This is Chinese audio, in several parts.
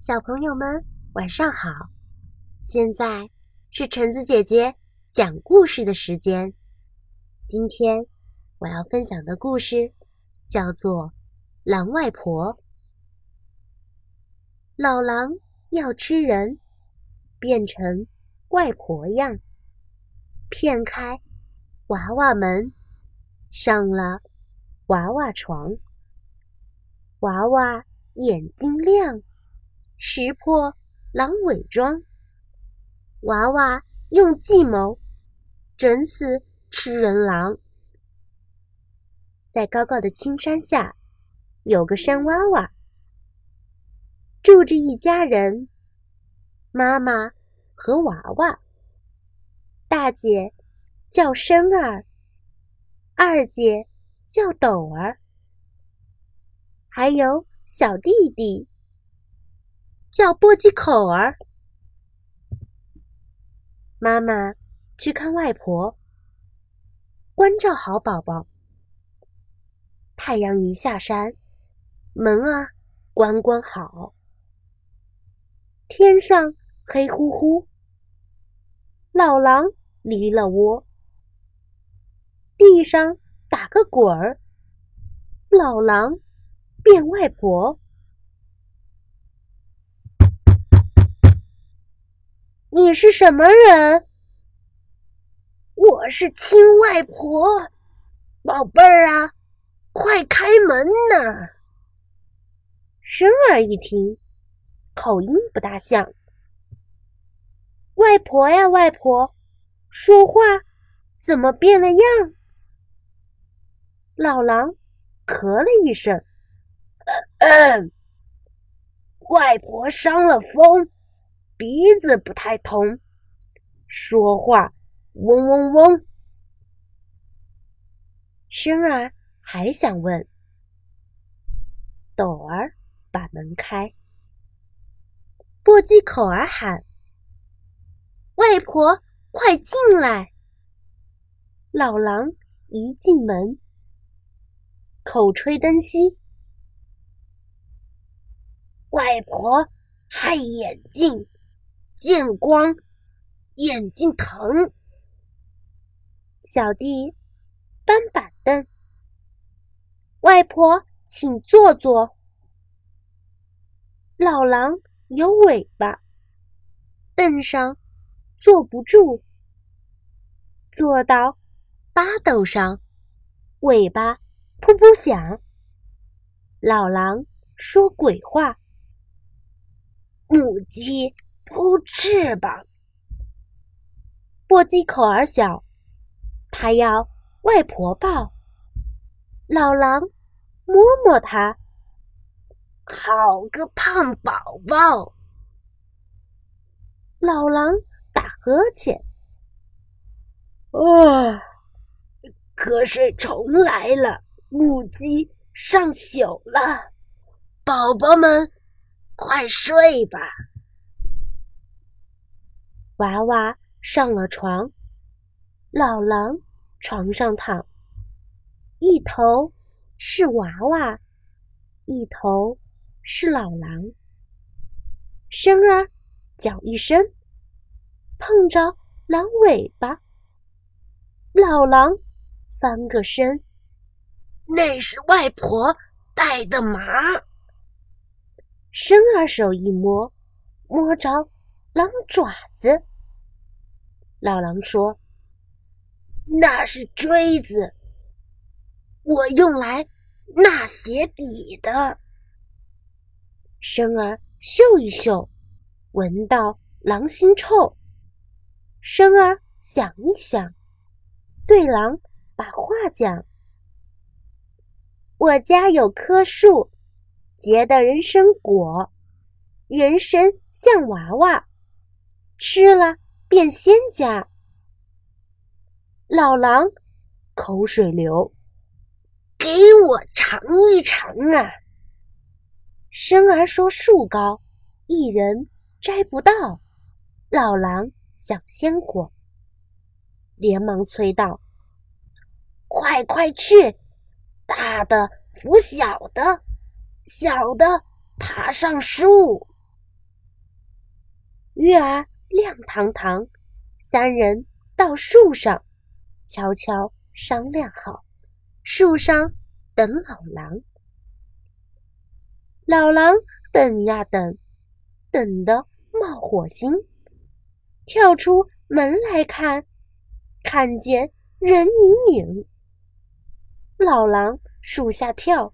小朋友们，晚上好！现在是橙子姐姐讲故事的时间。今天我要分享的故事叫做《狼外婆》。老狼要吃人，变成外婆样，骗开娃娃门，上了娃娃床。娃娃眼睛亮。识破狼伪装，娃娃用计谋整死吃人狼。在高高的青山下，有个山娃娃，住着一家人：妈妈和娃娃。大姐叫生儿，二姐叫斗儿，还有小弟弟。叫簸箕口儿，妈妈去看外婆，关照好宝宝。太阳一下山，门儿关关好。天上黑乎乎，老狼离了窝，地上打个滚儿，老狼变外婆。你是什么人？我是亲外婆，宝贝儿啊，快开门呐！生儿一听，口音不大像。外婆呀，外婆，说话怎么变了样？老狼咳了一声，外婆伤了风。鼻子不太通，说话嗡嗡嗡。生儿还想问，斗儿把门开，簸箕口儿喊：“外婆，快进来！”老狼一进门，口吹灯吸，外婆害眼睛。见光，眼睛疼。小弟搬板凳，外婆请坐坐。老狼有尾巴，凳上坐不住，坐到八斗上，尾巴噗噗响。老狼说鬼话，母鸡。扑翅膀，簸箕口儿小，他要外婆抱。老狼摸摸它，好个胖宝宝。老狼打呵欠，啊，瞌睡虫来了，母鸡上宿了，宝宝们快睡吧。娃娃上了床，老狼床上躺，一头是娃娃，一头是老狼。生儿脚一伸，碰着狼尾巴，老狼翻个身，那是外婆带的麻。生儿手一摸，摸着狼爪子。老狼说：“那是锥子，我用来纳鞋底的。”生儿嗅一嗅，闻到狼腥臭。生儿想一想，对狼把话讲：“我家有棵树，结的人参果，人参像娃娃，吃了。”变仙家，老狼口水流，给我尝一尝啊！生儿说树高，一人摘不到。老狼想鲜果，连忙催道：“快快去！大的扶小的，小的爬上树。”月儿亮堂堂，三人到树上，悄悄商量好，树上等老狼。老狼等呀等，等得冒火星，跳出门来看，看见人影影。老狼树下跳，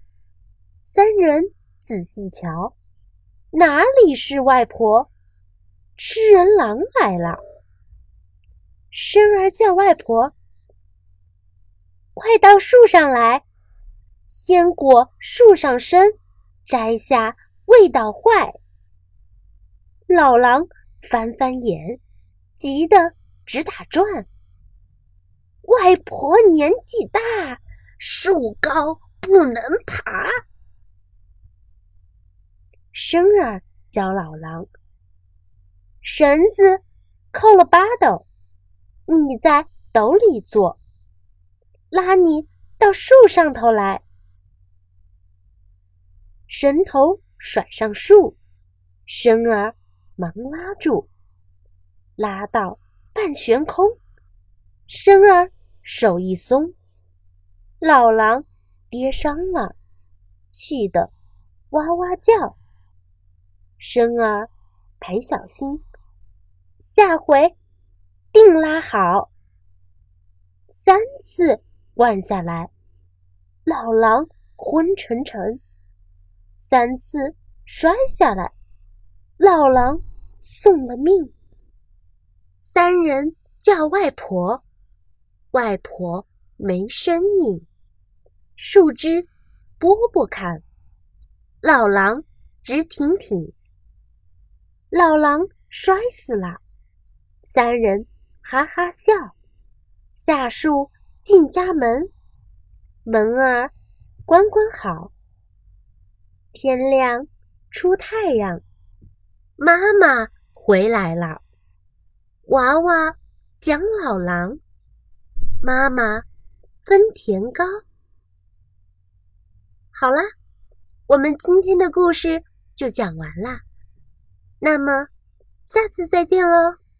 三人仔细瞧，哪里是外婆？吃人狼来了！生儿叫外婆：“快到树上来，鲜果树上生，摘下味道坏。”老狼翻翻眼，急得直打转。外婆年纪大，树高不能爬。生儿教老狼。绳子扣了八斗，你在斗里坐，拉你到树上头来。绳头甩上树，生儿忙拉住，拉到半悬空，生儿手一松，老狼跌伤了，气得哇哇叫。生儿赔小心。下回定拉好。三次灌下来，老狼昏沉沉；三次摔下来，老狼送了命。三人叫外婆，外婆没声音。树枝拨拨看，老狼直挺挺。老狼摔死了。三人哈哈笑，下树进家门，门儿关关好。天亮出太阳，妈妈回来了。娃娃讲老狼，妈妈分甜糕。好啦，我们今天的故事就讲完啦。那么，下次再见喽。